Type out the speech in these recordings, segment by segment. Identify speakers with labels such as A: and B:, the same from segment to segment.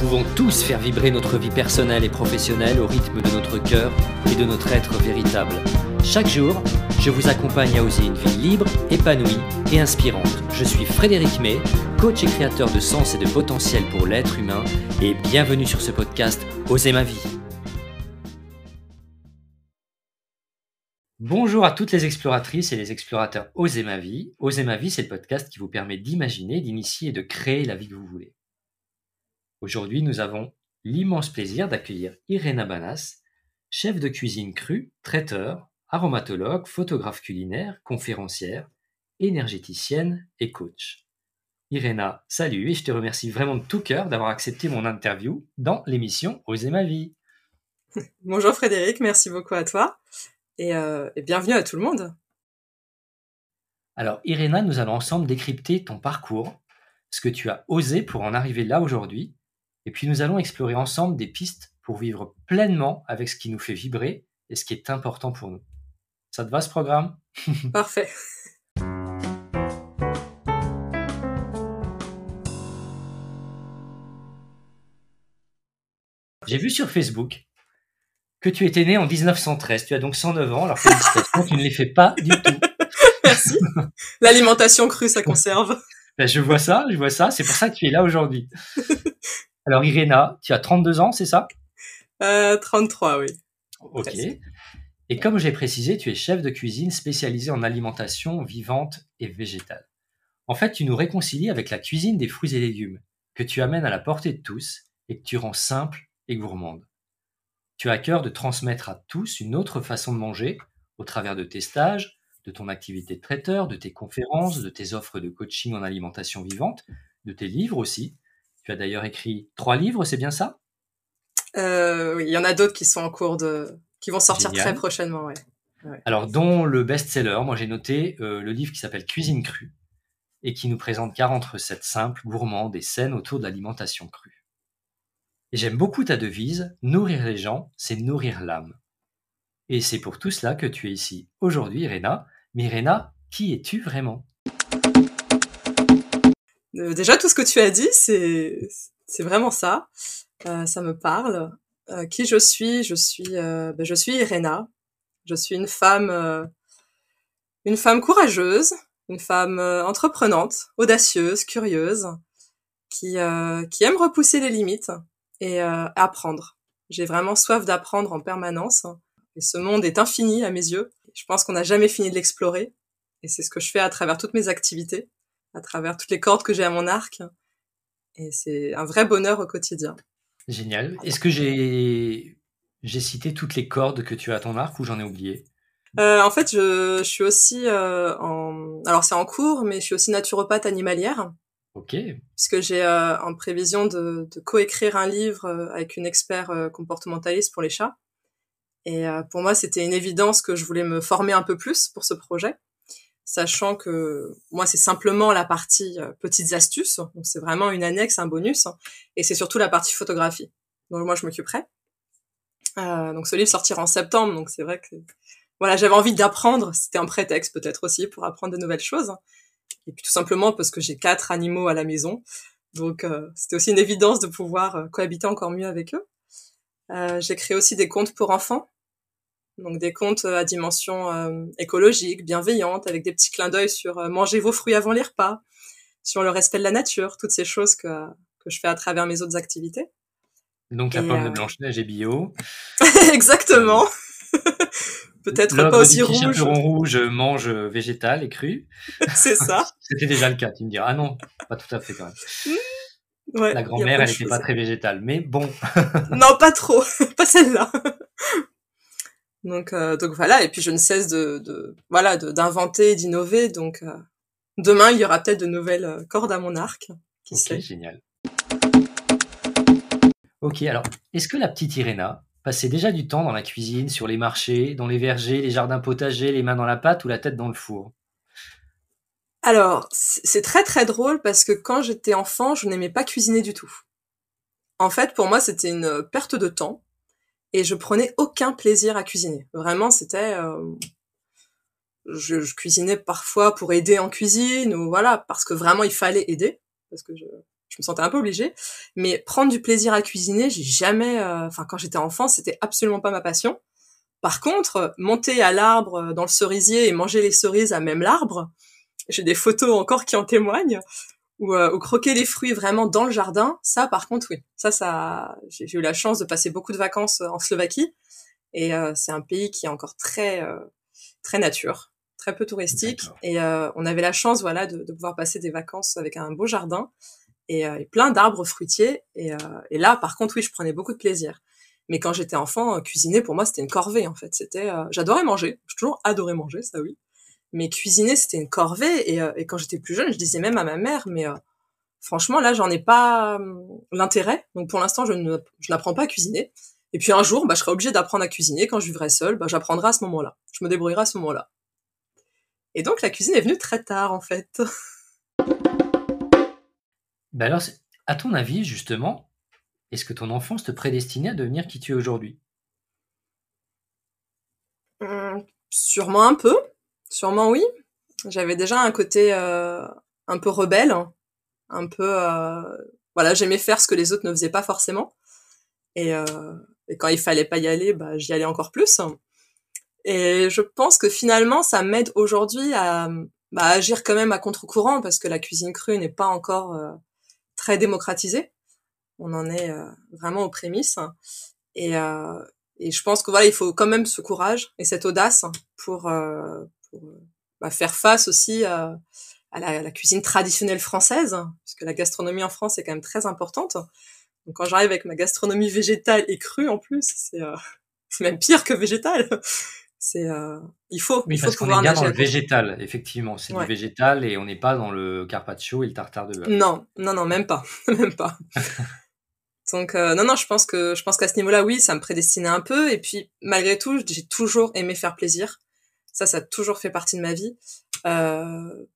A: pouvons tous faire vibrer notre vie personnelle et professionnelle au rythme de notre cœur et de notre être véritable. Chaque jour, je vous accompagne à oser une vie libre, épanouie et inspirante. Je suis Frédéric May, coach et créateur de sens et de potentiel pour l'être humain, et bienvenue sur ce podcast Oser ma vie. Bonjour à toutes les exploratrices et les explorateurs Oser ma vie. Oser ma vie, c'est le podcast qui vous permet d'imaginer, d'initier et de créer la vie que vous voulez. Aujourd'hui, nous avons l'immense plaisir d'accueillir Irena Banas, chef de cuisine crue, traiteur, aromatologue, photographe culinaire, conférencière, énergéticienne et coach. Irena, salut et je te remercie vraiment de tout cœur d'avoir accepté mon interview dans l'émission Oser ma vie.
B: Bonjour Frédéric, merci beaucoup à toi et, euh, et bienvenue à tout le monde.
A: Alors Irena, nous allons ensemble décrypter ton parcours, ce que tu as osé pour en arriver là aujourd'hui et puis nous allons explorer ensemble des pistes pour vivre pleinement avec ce qui nous fait vibrer et ce qui est important pour nous. Ça te va ce programme?
B: Parfait.
A: J'ai vu sur Facebook que tu étais né en 1913. Tu as donc 109 ans. Alors félicitations, tu ne les fais pas du tout.
B: Merci. L'alimentation crue, ça conserve.
A: Ben, je vois ça, je vois ça. C'est pour ça que tu es là aujourd'hui. Alors Irena, tu as 32 ans, c'est ça?
B: Euh, 33, oui.
A: Ok. Et comme j'ai précisé, tu es chef de cuisine spécialisé en alimentation vivante et végétale. En fait, tu nous réconcilies avec la cuisine des fruits et légumes, que tu amènes à la portée de tous et que tu rends simple et gourmande. Tu as à cœur de transmettre à tous une autre façon de manger au travers de tes stages, de ton activité de traiteur, de tes conférences, de tes offres de coaching en alimentation vivante, de tes livres aussi, tu as d'ailleurs écrit trois livres, c'est bien ça?
B: Euh, Oui, il y en a d'autres qui sont en cours de, qui vont sortir très prochainement. Ouais.
A: Alors, dont le best-seller, moi j'ai noté euh, le livre qui s'appelle Cuisine crue et qui nous présente 40 recettes simples, gourmandes et saines autour de l'alimentation crue. Et j'aime beaucoup ta devise, nourrir les gens, c'est nourrir l'âme. Et c'est pour tout cela que tu es ici aujourd'hui, Irena. Mais Irena, qui es-tu vraiment?
B: Euh, déjà, tout ce que tu as dit, c'est c'est vraiment ça. Euh, ça me parle. Euh, qui je suis? Je suis euh, ben, je suis Irena. Je suis une femme une femme courageuse, une femme entreprenante, audacieuse, curieuse, qui qui aime repousser les limites et apprendre. J'ai vraiment soif d'apprendre en permanence. Et ce monde est infini à mes yeux. Je pense qu'on n'a jamais fini de l'explorer. Et c'est ce que je fais à travers toutes mes activités à travers toutes les cordes que j'ai à mon arc. Et c'est un vrai bonheur au quotidien.
A: Génial. Est-ce que j'ai j'ai cité toutes les cordes que tu as à ton arc ou j'en ai oublié?
B: Euh, En fait, je, je suis aussi euh, en alors c'est en cours, mais je suis aussi naturopathe animalière.
A: Ok.
B: Puisque j'ai euh, en prévision de, de coécrire un livre avec une expert comportementaliste pour les chats. Et pour moi, c'était une évidence que je voulais me former un peu plus pour ce projet sachant que moi c'est simplement la partie euh, petites astuces, donc c'est vraiment une annexe, un bonus, et c'est surtout la partie photographie. Donc moi je m'occuperai. Euh, donc ce livre sortira en septembre, donc c'est vrai que voilà j'avais envie d'apprendre, c'était un prétexte peut-être aussi pour apprendre de nouvelles choses, et puis tout simplement parce que j'ai quatre animaux à la maison, donc euh, c'était aussi une évidence de pouvoir euh, cohabiter encore mieux avec eux. Euh, j'ai créé aussi des comptes pour enfants, donc des contes à dimension euh, écologique, bienveillante, avec des petits clins d'œil sur euh, manger vos fruits avant les repas, sur le respect de la nature, toutes ces choses que, que je fais à travers mes autres activités.
A: Donc la pomme de euh, Blanche-Neige est bio.
B: Exactement. Peut-être pas aussi rouge.
A: Le rouge mange végétal et cru.
B: C'est ça.
A: C'était déjà le cas, tu me diras. Ah non, pas tout à fait quand même. Ouais, la grand-mère, elle n'était pas très végétale, mais bon.
B: non, pas trop, pas celle-là. Donc, euh, donc voilà, et puis je ne cesse de, de voilà d'inventer, d'innover. Donc euh, demain, il y aura peut-être de nouvelles euh, cordes à mon arc.
A: Qui ok, génial. Ok, alors est-ce que la petite Irena passait déjà du temps dans la cuisine, sur les marchés, dans les vergers, les jardins potagers, les mains dans la pâte ou la tête dans le four?
B: Alors c'est très très drôle parce que quand j'étais enfant, je n'aimais pas cuisiner du tout. En fait, pour moi, c'était une perte de temps et je prenais aucun plaisir à cuisiner. Vraiment, c'était euh, je, je, cuisinais parfois pour aider en cuisine ou voilà parce que vraiment il fallait aider parce que je je me sentais un peu obligée. Mais prendre du plaisir à cuisiner, j'ai jamais, euh, enfin quand j'étais enfant, c'était absolument pas ma passion. Par contre, monter à l'arbre euh, dans le cerisier et manger les cerises à même l'arbre, j'ai des photos encore qui en témoignent. Ou, euh, ou, croquer les fruits vraiment dans le jardin, ça par contre oui, ça ça, j'ai eu la chance de passer beaucoup de vacances en Slovaquie et euh, c'est un pays qui est encore très très nature, très peu touristique et on avait la chance voilà de, de, pouvoir passer des vacances avec un beau jardin et, et plein d'arbres fruitiers et, et là par contre oui je prenais beaucoup de plaisir. Mais quand j'étais enfant, euh, cuisiner pour moi c'était une corvée en fait. C'était, euh, j'adorais manger, j'ai toujours adoré manger, ça oui. Mais cuisiner c'était une corvée et, euh, et quand j'étais plus jeune, je disais même à ma mère, mais franchement là j'en ai pas l'intérêt. Donc pour l'instant je ne, je n'apprends pas à cuisiner. Et puis un jour, bah, je serai obligée d'apprendre à cuisiner quand je vivrai seule. Bah, j'apprendrai à ce moment-là. Je me débrouillerai à ce moment-là. Et donc la cuisine est venue très tard en fait.
A: Ben alors, à ton avis, justement, est-ce que ton enfance te prédestinait à devenir qui tu es aujourd'hui?
B: Mmh, Sûrement un peu. Sûrement oui. J'avais déjà un côté euh, un peu rebelle, un peu euh, voilà, j'aimais faire ce que les autres ne faisaient pas forcément. Et, euh, et quand il fallait pas y aller, bah j'y allais encore plus. Et je pense que finalement, ça m'aide aujourd'hui à bah, agir quand même à contre-courant parce que la cuisine crue n'est pas encore très démocratisée on en est euh, vraiment aux prémices. Et, euh, et je pense que voilà, il faut quand même ce courage et cette audace pour, euh, pour bah, faire face aussi à, la, la, cuisine traditionnelle française, parce que la gastronomie en France est quand même très importante. Donc quand j'arrive avec ma gastronomie végétale et crue en plus, c'est euh, même pire que végétale. C'est euh, il faut
A: oui,
B: il faut
A: parce qu'on est bien dans le végétal, effectivement, c'est du végétal et on n'est pas dans le carpaccio et le tartare de bœuf.
B: Non, non, non, même pas, même pas. Donc euh, non non, je pense que je pense qu'à ce niveau-là, oui, ça me prédestinait un peu. Et puis malgré tout, j'ai toujours aimé faire plaisir. Ça, ça a toujours fait partie de ma vie. Euh,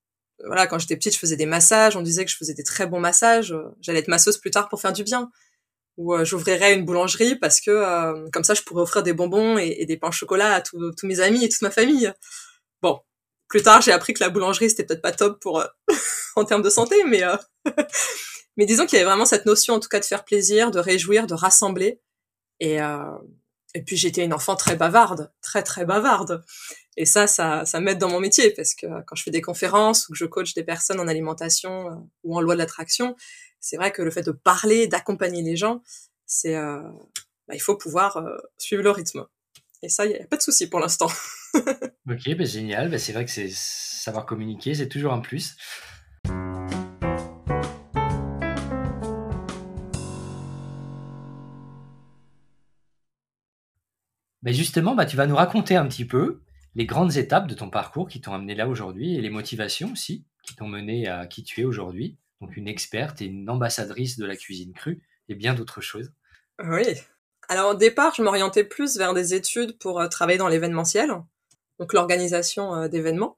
B: voilà, quand j'étais petite, je faisais des massages. On disait que je faisais des très bons massages. J'allais être masseuse plus tard pour faire du bien. Ou euh, j'ouvrirais une boulangerie parce que euh, comme ça, je pourrais offrir des bonbons et, et des pains au chocolat à tous mes amis et toute ma famille. Bon, plus tard, j'ai appris que la boulangerie c'était peut-être pas top pour euh, en termes de santé, mais Mais disons qu'il y avait vraiment cette notion, en tout cas, de faire plaisir, de réjouir, de rassembler. Et, euh, et puis j'étais une enfant très bavarde, très très bavarde. Et ça, ça, ça m'aide dans mon métier parce que quand je fais des conférences ou que je coach des personnes en alimentation euh, ou en loi de l'attraction, c'est vrai que le fait de parler, d'accompagner les gens, c'est, euh, bah, il faut pouvoir euh, suivre le rythme. Et ça, il n'y a pas de souci pour l'instant.
A: ok, bah, génial. Bah, c'est vrai que c'est savoir communiquer, c'est toujours un plus. Mais justement, bah, tu vas nous raconter un petit peu les grandes étapes de ton parcours qui t'ont amené là aujourd'hui et les motivations aussi qui t'ont mené à qui tu es aujourd'hui. Donc une experte et une ambassadrice de la cuisine crue et bien d'autres choses.
B: Oui. Alors au départ, je m'orientais plus vers des études pour euh, travailler dans l'événementiel, donc l'organisation euh, d'événements.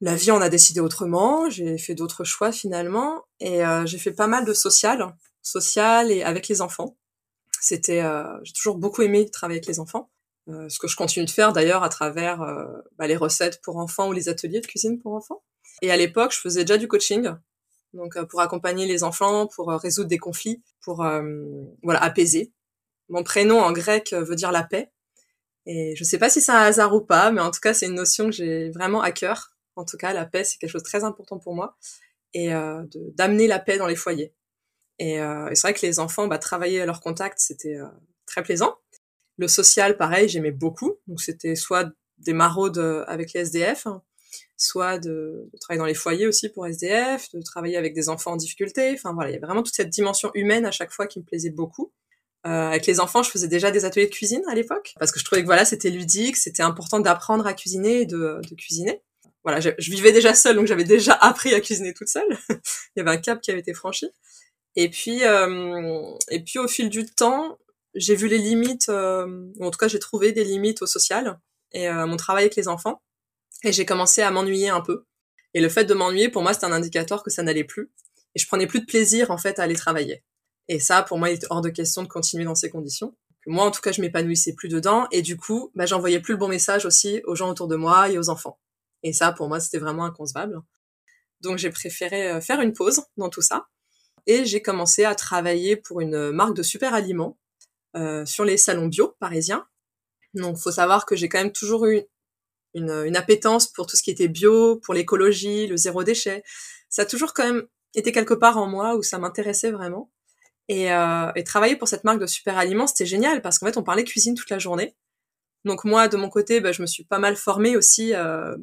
B: La vie en a décidé autrement, j'ai fait d'autres choix finalement et euh, j'ai fait pas mal de social, social et avec les enfants. C'était, j'ai toujours beaucoup aimé travailler avec les enfants. Euh, ce que je continue de faire d'ailleurs à travers euh, bah, les recettes pour enfants ou les ateliers de cuisine pour enfants. Et à l'époque, je faisais déjà du coaching, donc euh, pour accompagner les enfants, pour résoudre des conflits, pour voilà apaiser. Mon prénom en grec veut dire la paix. Et je sais pas si c'est un hasard ou pas, mais en tout cas, c'est une notion que j'ai vraiment à cœur. En tout cas, la paix, c'est quelque chose de très important pour moi. Et d'amener la paix dans les foyers. Et, et c'est vrai que les enfants, bah, travailler à leur contact, c'était très plaisant. Le social, pareil, j'aimais beaucoup. Donc c'était soit des maraudes euh, avec les SDF, hein, soit de, travailler dans les foyers aussi pour SDF, de travailler avec des enfants en difficulté. Enfin voilà, il y avait vraiment toute cette dimension humaine à chaque fois qui me plaisait beaucoup. Euh, avec les enfants, je faisais déjà des ateliers de cuisine à l'époque parce que je trouvais que voilà, c'était ludique, c'était important d'apprendre à cuisiner et de, cuisiner. Voilà, je, vivais déjà seule, donc j'avais déjà appris à cuisiner toute seule. il y avait un cap qui avait été franchi. Et puis, euh, et puis au fil du temps, j'ai vu les limites, euh, ou en tout cas j'ai trouvé des limites au social et euh, mon travail avec les enfants. Et j'ai commencé à m'ennuyer un peu. Et le fait de m'ennuyer, pour moi, c'était un indicateur que ça n'allait plus. Et je prenais plus de plaisir, en fait, à aller travailler. Et ça, pour moi, il était hors de question de continuer dans ces conditions. Moi, en tout cas, je m'épanouissais plus dedans. Et du coup, bah, j'envoyais plus le bon message aussi aux gens autour de moi et aux enfants. Et ça, pour moi, c'était vraiment inconcevable. Donc, j'ai préféré euh, faire une pause dans tout ça. et j'ai commencé à travailler pour une marque de super aliments euh, sur les salons bio parisiens. Donc, faut savoir que j'ai quand même toujours eu une, une, appétence pour tout ce qui était bio, pour l'écologie, le zéro déchet. Ça a toujours quand même été quelque part en moi où ça m'intéressait vraiment. Et, euh, et, travailler pour cette marque de super aliments, c'était génial parce qu'en fait, on parlait cuisine toute la journée. Donc moi, de mon côté, bah, je me suis pas mal formée aussi euh,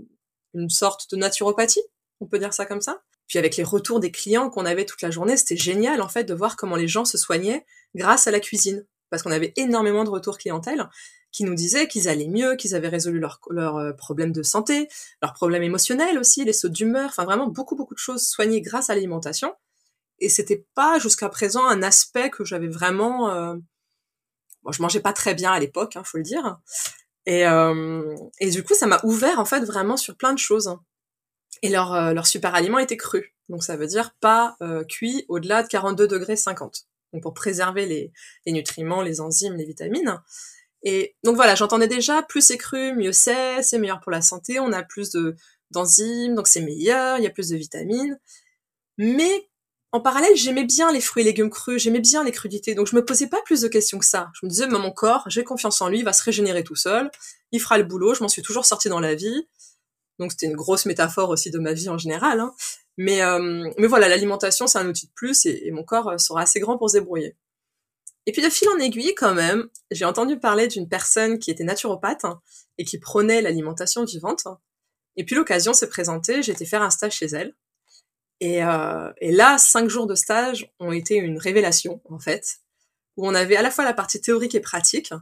B: une sorte de naturopathie, on peut dire ça comme ça. Puis avec les retours des clients qu'on avait toute la journée, c'était génial en fait de voir comment les gens se soignaient grâce à la cuisine. Parce qu'on avait énormément de retours clientèle qui nous disaient qu'ils allaient mieux, qu'ils avaient résolu leurs leur, euh, problèmes de santé, leurs problèmes émotionnels aussi, les sauts d'humeur, enfin vraiment beaucoup beaucoup de choses soignées grâce à l'alimentation. Et c'était pas jusqu'à présent un aspect que j'avais vraiment. Euh... Bon, je mangeais pas très bien à l'époque, hein, faut le dire. Et, euh... et du coup, ça m'a ouvert en fait vraiment sur plein de choses. Et leur, euh, leur super aliment était cru. Donc ça veut dire pas cuit au-delà de 42 degrés 50. Donc pour préserver les, nutriments, les enzymes, les vitamines. Et donc voilà, j'entendais déjà plus c'est cru, mieux c'est, c'est meilleur pour la santé, on a plus de d'enzymes, donc c'est meilleur, il y a plus de vitamines. Mais en parallèle, j'aimais bien les fruits et légumes crus, j'aimais bien les crudités, donc je me posais pas plus de questions que ça. Je me disais, mais mon corps, j'ai confiance en lui, il va se régénérer tout seul, il fera le boulot, je m'en suis toujours sortie dans la vie. Donc c'était une grosse métaphore aussi de ma vie en général. Hein. Mais, euh, mais voilà, l'alimentation, c'est un outil de plus et, mon corps euh, sera assez grand pour se débrouiller. Et puis de fil en aiguille, quand même, j'ai entendu parler d'une personne qui était naturopathe hein, et qui prônait l'alimentation vivante. Et puis l'occasion s'est présentée, j'ai été faire un stage chez elle. Et, euh, et là, cinq jours de stage ont été une révélation, en fait, où on avait à la fois la partie théorique et pratique,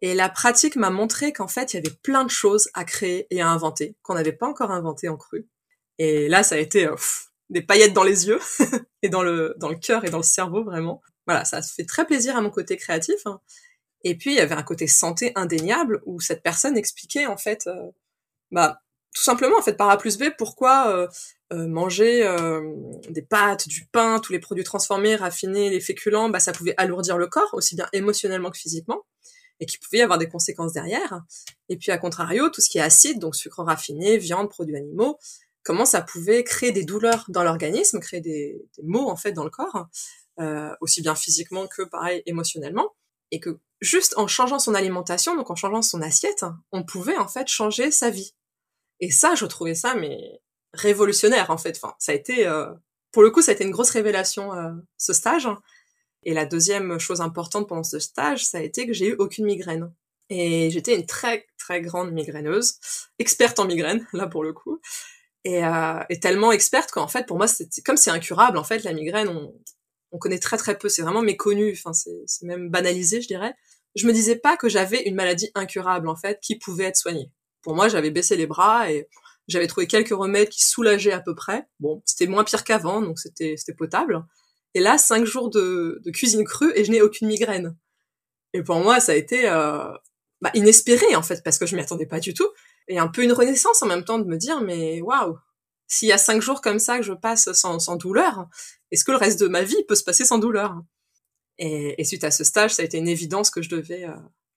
B: et la pratique m'a montré qu'en fait, il y avait plein de choses à créer et à inventer qu'on n'avait pas encore inventé en cru. Et là, ça a été euh, des paillettes dans les yeux et dans le dans le cœur et dans le cerveau vraiment. Voilà, ça fait très plaisir à mon côté créatif. Hein. Et puis il y avait un côté santé indéniable où cette personne expliquait en fait, euh, bah tout simplement en fait par A plus B pourquoi euh, euh manger des pâtes, du pain, tous les produits transformés, raffinés, les féculents, bah ça pouvait alourdir le corps aussi bien émotionnellement que physiquement et qui pouvait y avoir des conséquences derrière. Et puis à contrario, tout ce qui est acide, donc sucre raffiné, viande, produits animaux, comment ça pouvait créer des douleurs dans l'organisme, créer des, des, maux en fait dans le corps, euh, aussi bien physiquement que pareil émotionnellement, et que juste en changeant son alimentation, donc en changeant son assiette, on pouvait en fait changer sa vie. Et ça, je trouvais ça mais révolutionnaire en fait. Enfin, ça a été, euh, pour le coup, ça a été une grosse révélation euh, ce stage. Et la deuxième chose importante pendant ce stage, ça a été que j'ai eu aucune migraine. Et j'étais une très très grande migraineuse, experte en migraine là pour le coup, et, euh, tellement experte qu'en fait pour moi c'était comme c'est incurable en fait la migraine on, on connaît très très peu, c'est vraiment méconnu, enfin c'est même banalisé je dirais. Je me disais pas que j'avais une maladie incurable en fait qui pouvait être soignée. Pour moi j'avais baissé les bras et j'avais trouvé quelques remèdes qui soulageaient à peu près. Bon c'était moins pire qu'avant donc c'était c'était potable et là, cinq jours de, cuisine crue et je n'ai aucune migraine. Et pour moi, ça a été euh, bah, inespéré en fait parce que je m'y attendais pas du tout. Et un peu une renaissance en même temps de me dire mais waouh, s'il y a cinq jours comme ça que je passe sans, douleur, est-ce que le reste de ma vie peut se passer sans douleur? Et, suite à ce stage, ça a été une évidence que je devais euh,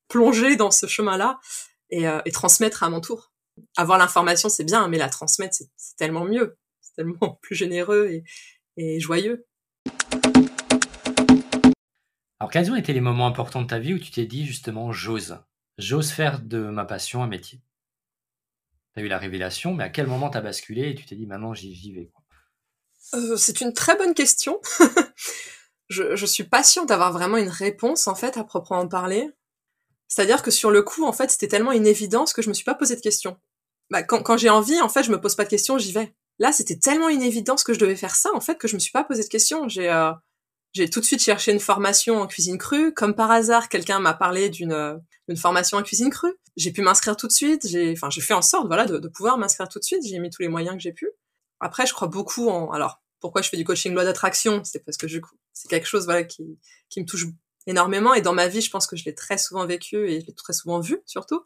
B: plonger dans ce chemin-là et, euh, et, transmettre à mon tour. Avoir l'information, c'est bien, mais la transmettre, c'est tellement mieux, c'est tellement plus généreux et joyeux.
A: Alors, quels ont été les moments importants de ta vie où tu t'es dit justement j'ose J'ose faire de ma passion un métier? Tu as eu la révélation, mais à quel moment t'as basculé et tu t'es dit maintenant j'y vais
B: euh, C'est une très bonne question. je, suis pas d'avoir vraiment une réponse en fait à proprement parler. C'est-à-dire que sur le coup, en fait, c'était tellement une évidence que je me suis pas posé de questions. Bah, quand, quand j'ai envie, en fait, je me pose pas de questions, j'y vais. Là, c'était tellement une évidence que je devais faire ça, en fait, que je me suis pas posé de questions. J'ai euh, j'ai tout de suite cherché une formation en cuisine crue. Comme par hasard, quelqu'un m'a parlé d'une d'une formation en cuisine crue. J'ai pu m'inscrire tout de suite. J'ai, enfin, j'ai fait en sorte, voilà, de, pouvoir m'inscrire tout de suite. J'ai mis tous les moyens que j'ai pu. Après, je crois beaucoup en. Alors, pourquoi je fais du coaching loi d'attraction? C'est parce que c'est quelque chose, voilà, qui qui me touche énormément. Et dans ma vie, je pense que je l'ai très souvent vécu et je l'ai très souvent vu, surtout.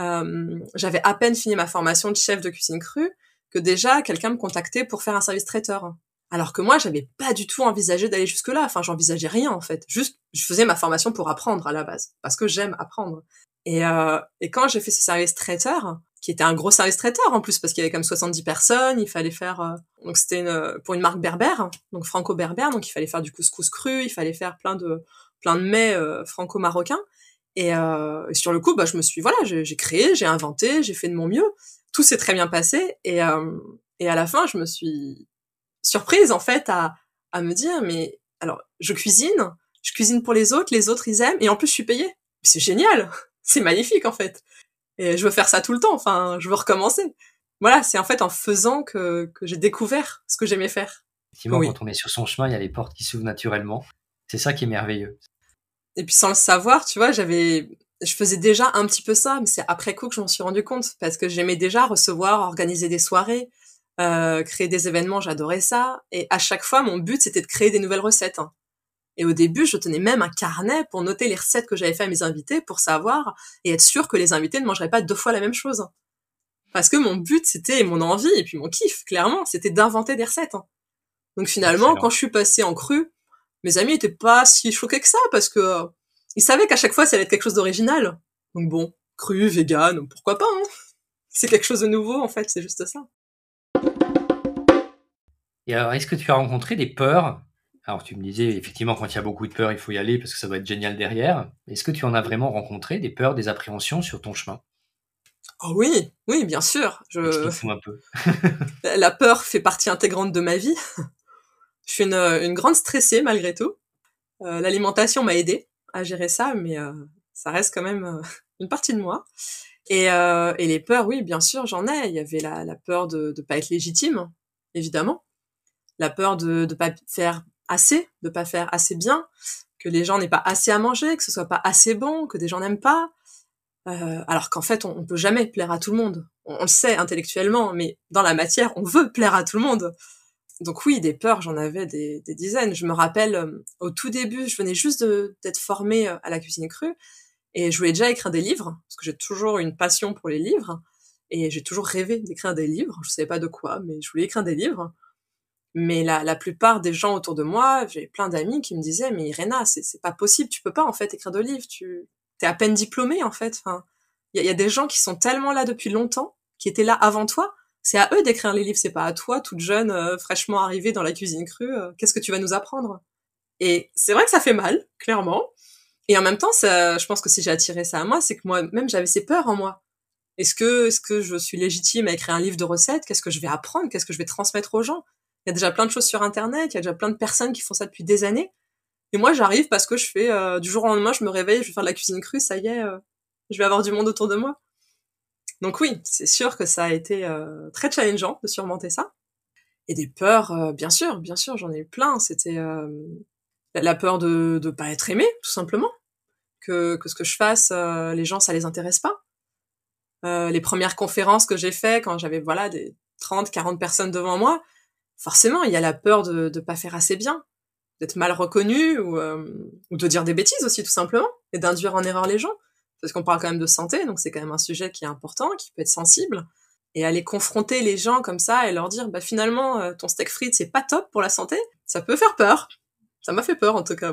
B: Euh, j'avais à peine fini ma formation de chef de cuisine crue que déjà quelqu'un me contactait pour faire un service traiteur. Alors que moi, j'avais pas du tout envisagé d'aller jusque-là. Enfin, j'envisageais rien en fait. Juste, je faisais ma formation pour apprendre à la base, parce que j'aime apprendre. Et, euh, et quand j'ai fait ce service traiteur, qui était un gros service traiteur en plus parce qu'il y avait comme 70 personnes, il fallait faire euh, donc c'était une, pour une marque berbère, donc franco-berbère, donc il fallait faire du couscous cru, il fallait faire plein de plein de mets euh, franco-marocains et, euh, sur le coup bah je me suis voilà, j'ai créé, j'ai inventé, j'ai fait de mon mieux, tout s'est très bien passé et euh, et à la fin je me suis surprise en fait à à me dire mais alors je cuisine, je cuisine pour les autres, les autres ils aiment et en plus je suis payée. C'est génial, c'est magnifique en fait. Et je veux faire ça tout le temps. Enfin, je veux recommencer. Voilà, c'est en fait en faisant que, que j'ai découvert ce que j'aimais faire.
A: Effectivement, oui. quand on est sur son chemin, il y a les portes qui s'ouvrent naturellement. C'est ça qui est merveilleux.
B: Et puis sans le savoir, tu vois, j'avais, je faisais déjà un petit peu ça, mais c'est après coup que je m'en suis rendu compte parce que j'aimais déjà recevoir, organiser des soirées, euh, créer des événements, j'adorais ça. Et à chaque fois, mon but c'était de créer des nouvelles recettes. Hein. Et au début, je tenais même un carnet pour noter les recettes que j'avais fait à mes invités pour savoir et être sûr que les invités ne mangeraient pas deux fois la même chose. Parce que mon but, c'était mon envie et puis mon kiff, clairement, c'était d'inventer des recettes. Donc finalement, Excellent. quand je suis passée en cru, mes amis étaient pas si choqués que ça parce que euh, ils savaient qu'à chaque fois, ça allait être quelque chose d'original. Donc bon, cru, vegan, pourquoi pas hein C'est quelque chose de nouveau en fait, c'est juste ça.
A: Et alors, est-ce que tu as rencontré des peurs? Alors tu me disais, effectivement, quand il y a beaucoup de peur, il faut y aller parce que ça va être génial derrière. Est-ce que tu en as vraiment rencontré des peurs, des appréhensions sur ton chemin?
B: Oh oui, oui, bien sûr.
A: Je... un peu?
B: la peur fait partie intégrante de ma vie. Je suis une, une grande stressée malgré tout. Euh, L'alimentation m'a aidé à gérer ça, mais euh, ça reste quand même euh, une partie de moi. Et, et, les peurs, oui, bien sûr, j'en ai. Il y avait la, la peur de ne pas être légitime, évidemment. La peur de ne pas faire assez, de pas faire assez bien, que les gens n'aient pas assez à manger, que ce soit pas assez bon, que des gens n'aiment pas. Euh, alors qu'en fait, on, on peut jamais plaire à tout le monde. On, le sait intellectuellement, mais dans la matière, on veut plaire à tout le monde. Donc oui, des peurs, j'en avais des, dizaines. Je me rappelle, euh, au tout début, je venais juste d'être formée euh, à la cuisine crue, et je voulais déjà écrire des livres, parce que j'ai toujours une passion pour les livres, et j'ai toujours rêvé d'écrire des livres. Je savais pas de quoi, mais je voulais écrire des livres. Mais la, la plupart des gens autour de moi, j'ai plein d'amis qui me disaient, mais Irena, c'est pas possible, tu peux pas en fait écrire de livres, tu es à peine diplômée en fait. Enfin, il y, y, a des gens qui sont tellement là depuis longtemps, qui étaient là avant toi. C'est à eux d'écrire les livres, c'est pas à toi, toute jeune, euh, fraîchement arrivée dans la cuisine crue. Euh, Qu'est-ce que tu vas nous apprendre? Et c'est vrai que ça fait mal, clairement. Et en même temps, ça, je pense que si j'ai attiré ça à moi, c'est que moi-même j'avais ces peurs en moi. Est-ce que, est-ce que je suis légitime à écrire un livre de recettes? Qu'est-ce que je vais apprendre? Qu'est-ce que je vais transmettre aux gens? Il y a déjà plein de choses sur Internet, il y a déjà plein de personnes qui font ça depuis des années. Et moi, j'arrive parce que je fais euh, du jour au lendemain, je me réveille, je vais faire de la cuisine crue, ça y est, euh, je vais avoir du monde autour de moi. Donc oui, c'est sûr que ça a été euh, très challengeant de surmonter ça. Et des peurs, euh, bien sûr, bien sûr, j'en ai eu plein. C'était euh, la peur de ne pas être aimé, tout simplement. Que, que ce que je fasse, les gens, ça les intéresse pas. les premières conférences que j'ai fait quand j'avais voilà des 30, 40 personnes devant moi, forcément, il y a la peur de ne pas faire assez bien, d'être mal reconnu ou, euh, ou de dire des bêtises aussi, tout simplement, et d'induire en erreur les gens. Parce qu'on parle quand même de santé, donc c'est quand même un sujet qui est important, qui peut être sensible. Et aller confronter les gens comme ça et leur dire, bah finalement, euh, ton steak frites, c'est pas top pour la santé, ça peut faire peur. Ça m'a fait peur, en tout cas.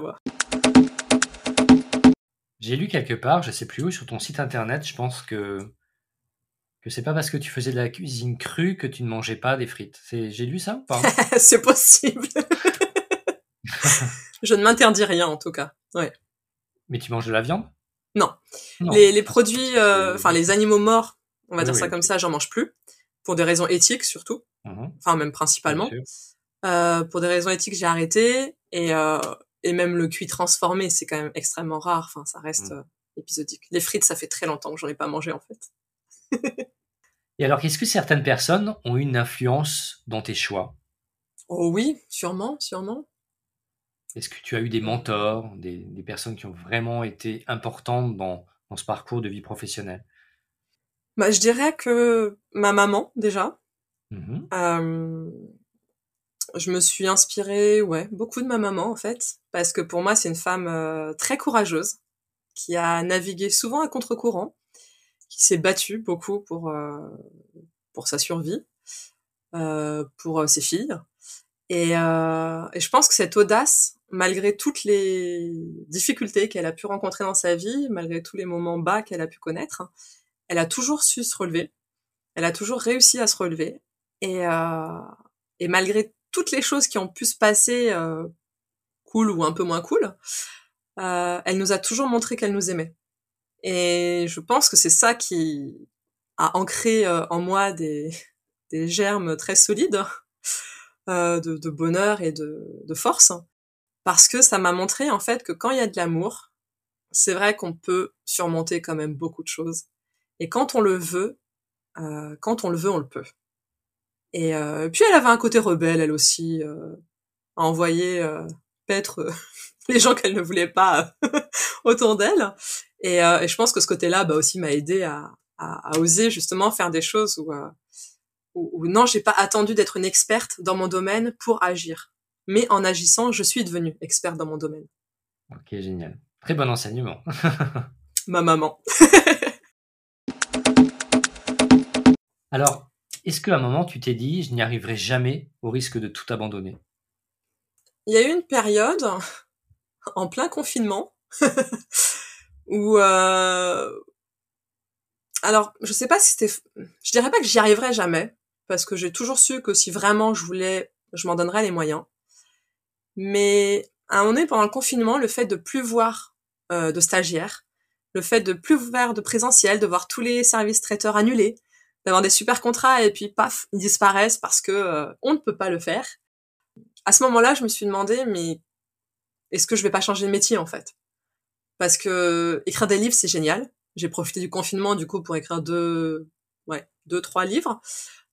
A: J'ai lu quelque part, je sais plus où, sur ton site internet, je pense que que c'est pas parce que tu faisais de la cuisine crue que tu ne mangeais pas des frites. J'ai lu ça ou pas?
B: C'est possible. je ne m'interdis rien en tout cas. Ouais.
A: Mais tu manges de la viande?
B: Non. non. Les, les produits, euh, enfin les animaux morts, on va oui, dire oui, ça comme ça, j'en mange plus pour des raisons éthiques surtout. Mmh. Enfin même principalement. Euh, pour des raisons éthiques, j'ai arrêté et euh, et même le cuit transformé, c'est quand même extrêmement rare. Enfin, ça reste mmh. épisodique. Les frites, ça fait très longtemps que j'en ai pas mangé en fait.
A: Et alors, est-ce que certaines personnes ont une influence dans tes choix?
B: Oh oui, sûrement, sûrement.
A: Est-ce que tu as eu des mentors, des, des, personnes qui ont vraiment été importantes dans, dans ce parcours de vie professionnelle?
B: Bah, Je dirais que ma maman, déjà. Mmh. Euh, je me suis inspirée, ouais, beaucoup de ma maman, en fait, parce que pour moi, c'est une femme euh, très courageuse, qui a navigué souvent à contre-courant, qui s'est battue beaucoup pour euh, pour sa survie, euh, pour euh, ses filles. Et, euh, et, je pense que cette audace, malgré toutes les difficultés qu'elle a pu rencontrer dans sa vie, malgré tous les moments bas qu'elle a pu connaître, elle a toujours su se relever. elle a toujours réussi à se relever. Et, et malgré toutes les choses qui ont pu se passer, cool ou un peu moins cool, elle nous a toujours montré qu'elle nous aimait. Et je pense que c'est ça qui a ancré en moi des, germes très solides euh, de, bonheur et de, force, parce que ça m'a montré en fait que quand il y a de l'amour, c'est vrai qu'on peut surmonter quand même beaucoup de choses. Et quand on le veut, euh, quand on le veut, on le peut. Et euh, puis elle avait un côté rebelle, elle aussi, euh, à envoyer euh, paître les gens qu'elle ne voulait pas autour d'elle. Et, et, je pense que ce côté-là, bah aussi m'a aidé à, à, à, oser justement faire des choses où ou, non, j'ai pas attendu d'être une experte dans mon domaine pour agir. Mais en agissant, je suis devenue experte dans mon domaine.
A: Ok, génial. Très bon enseignement.
B: Ma maman.
A: Alors, est-ce qu'à un moment, tu t'es dit, je n'y arriverai jamais au risque de tout abandonner?
B: Il y a eu une période, en plein confinement, où... Euh... Alors, je sais pas si c'était... Je dirais pas que j'y arriverai jamais, parce que j'ai toujours su que si vraiment je voulais, je m'en donnerais les moyens. Mais à un moment donné, pendant le confinement, le fait de plus voir euh, de stagiaires, le fait de plus voir de présentiel, de voir tous les services traiteurs annulés, d'avoir des super contrats et puis paf, ils disparaissent parce que euh, on ne peut pas le faire. À ce moment-là, je me suis demandé, mais est-ce que je vais pas changer de métier en fait? Parce que écrire des livres, c'est génial. J'ai profité du confinement du coup pour écrire deux, ouais, deux trois livres.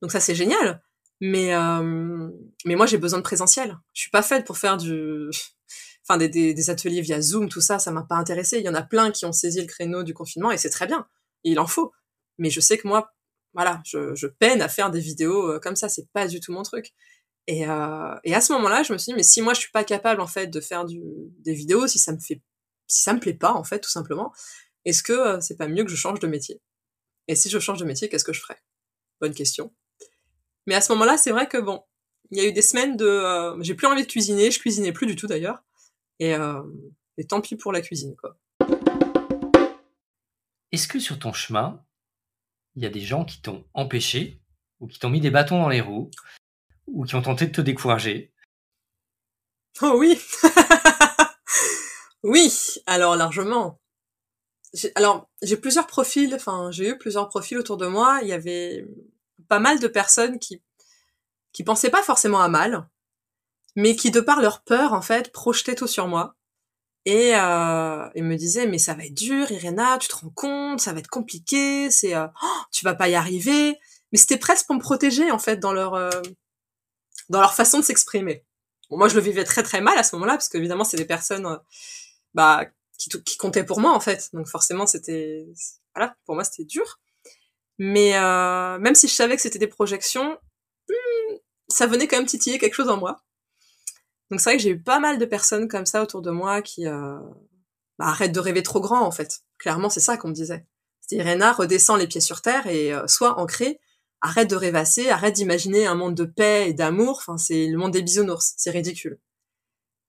B: Donc ça c'est génial. Mais euh, mais moi j'ai besoin de présentiel. Je suis pas faite pour faire du enfin des, des, ateliers via Zoom, tout ça, ça m'a pas intéressé. Il y en a plein qui ont saisi le créneau du confinement et c'est très bien. Il en faut. Mais je sais que moi, voilà, je, je peine à faire des vidéos euh, comme ça. C'est pas du tout mon truc. Et, euh, et à ce moment-là, je me suis dit, mais si moi je suis pas capable en fait de faire du, des vidéos, si ça me fait, si ça me plaît pas en fait, tout simplement, est-ce que euh, c'est pas mieux que je change de métier? Et si je change de métier, qu'est-ce que je ferais? Bonne question. Mais à ce moment-là, c'est vrai que bon, il y a eu des semaines de, euh, j'ai plus envie de cuisiner, je cuisinais plus du tout d'ailleurs, et, euh, et tant pis pour la cuisine quoi.
A: Est-ce que sur ton chemin, il y a des gens qui t'ont empêché, ou qui t'ont mis des bâtons dans les roues, ou qui ont tenté de te décourager?
B: Oh oui Oui, alors largement. Alors, j'ai plusieurs profils, enfin, j'ai eu plusieurs profils autour de moi. Il y avait pas mal de personnes qui qui pensaient pas forcément à mal, mais qui de par leur peur en fait projetaient tout sur moi et, euh, me disaient mais ça va être dur, Irena, tu te rends compte, ça va être compliqué, c'est euh, oh, tu vas pas y arriver. Mais c'était presque pour me protéger en fait dans leur euh, dans leur façon de s'exprimer. Moi je le vivais très très mal à ce moment-là parce qu'évidemment c'est des personnes euh, bah qui, qui comptaient pour moi en fait, donc forcément c'était voilà pour moi c'était dur. Mais euh, même si je savais que c'était des projections, hmm, ça venait quand même titiller quelque chose en moi. Donc c'est vrai que j'ai eu pas mal de personnes comme ça autour de moi qui euh, bah, arrêtent de rêver trop grand en fait. Clairement c'est ça qu'on me disait. C'était Irena, redescend les pieds sur terre et euh, soit ancré, arrête de rêvasser, arrête d'imaginer un monde de paix et d'amour. Enfin c'est le monde des bisounours, c'est ridicule.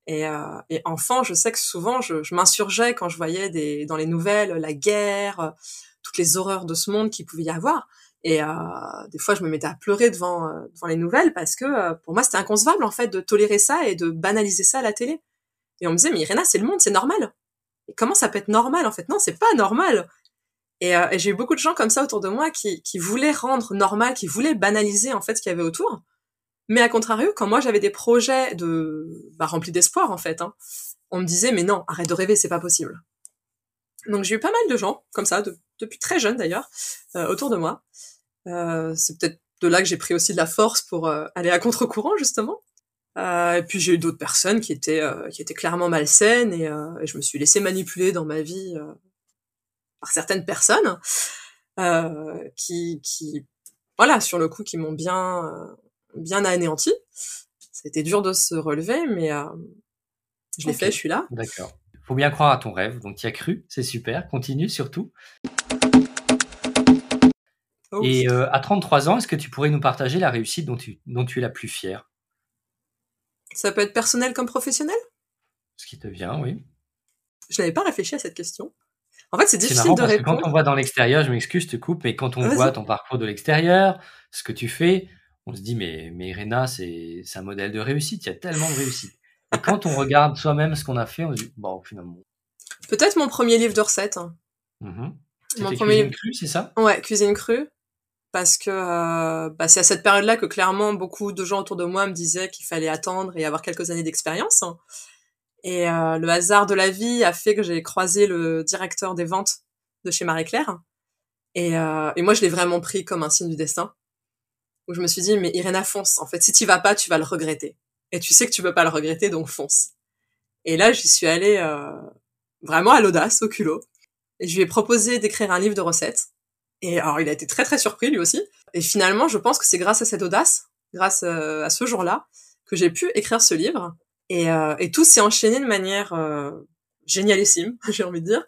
B: Et, euh, et enfant, je sais que souvent, je, je m'insurgeais quand je voyais des, dans les nouvelles la guerre, toutes les horreurs de ce monde qu'il pouvait y avoir. Et euh, des fois, je me mettais à pleurer devant, euh, devant les nouvelles parce que euh, pour moi, c'était inconcevable en fait de tolérer ça et de banaliser ça à la télé. Et on me disait, mais Irena, c'est le monde, c'est normal. Et comment ça peut être normal en fait? Non, c'est pas normal. Et, euh, et j'ai eu beaucoup de gens comme ça autour de moi qui, qui voulaient rendre normal, qui voulaient banaliser en fait ce qu'il y avait autour. Mais à contrario, quand moi j'avais des projets de bah, remplis d'espoir en fait, hein, on me disait mais non, arrête de rêver, c'est pas possible. Donc j'ai eu pas mal de gens comme ça, depuis très jeune d'ailleurs, euh, autour de moi. Euh, c'est peut-être de là que j'ai pris aussi de la force pour euh, aller à contre-courant justement. Euh, et puis j'ai eu d'autres personnes qui étaient euh, qui étaient clairement malsaines et, et, je me suis laissée manipuler dans ma vie par certaines personnes qui qui voilà sur le coup qui m'ont bien bien anéanti. C'était dur de se relever, mais je l'ai okay. fait, je suis là.
A: D'accord faut bien croire à ton rêve, donc tu as cru, c'est super, continue surtout. Oh, Et euh, à 33 ans, est-ce que tu pourrais nous partager la réussite dont tu, dont tu es la plus fière?
B: Ça peut être personnel comme professionnel?
A: Ce qui te vient, oui.
B: Je n'avais pas réfléchi à cette question. En fait, c'est difficile de
A: parce
B: répondre.
A: Que quand on voit dans l'extérieur, je m'excuse, je te coupe, mais quand on voit ton parcours de l'extérieur, ce que tu fais, on se dit, mais, mais Irena, c'est un modèle de réussite, il y a tellement de réussite. Et quand on regarde soi-même ce qu'on a fait, on se dit, bon, finalement.
B: Peut-être mon premier livre de recettes.
A: Mmh mon premier cuisine crue, c'est ça?
B: Ouais, cuisine crue. Parce que euh, bah, c'est à cette période-là que clairement beaucoup de gens autour de moi me disaient qu'il fallait attendre et avoir quelques années d'expérience. Et euh, le hasard de la vie a fait que j'ai croisé le directeur des ventes de chez Marie Claire. Et, euh, et moi, je l'ai vraiment pris comme un signe du destin. Où je me suis dit, mais Irena, fonce. En fait, si tu vas pas, tu vas le regretter. Et tu sais que tu peux pas le regretter, donc fonce. Et là, j'y suis allée euh, vraiment à l'audace, au culot. Et je lui ai proposé d'écrire un livre de recettes. Et alors, il a été très très surpris lui aussi. Et finalement, je pense que c'est grâce à cette audace, grâce euh, à ce jour-là, que j'ai pu écrire ce livre. Et, euh, et tout s'est enchaîné de manière génialissime, j'ai envie de dire,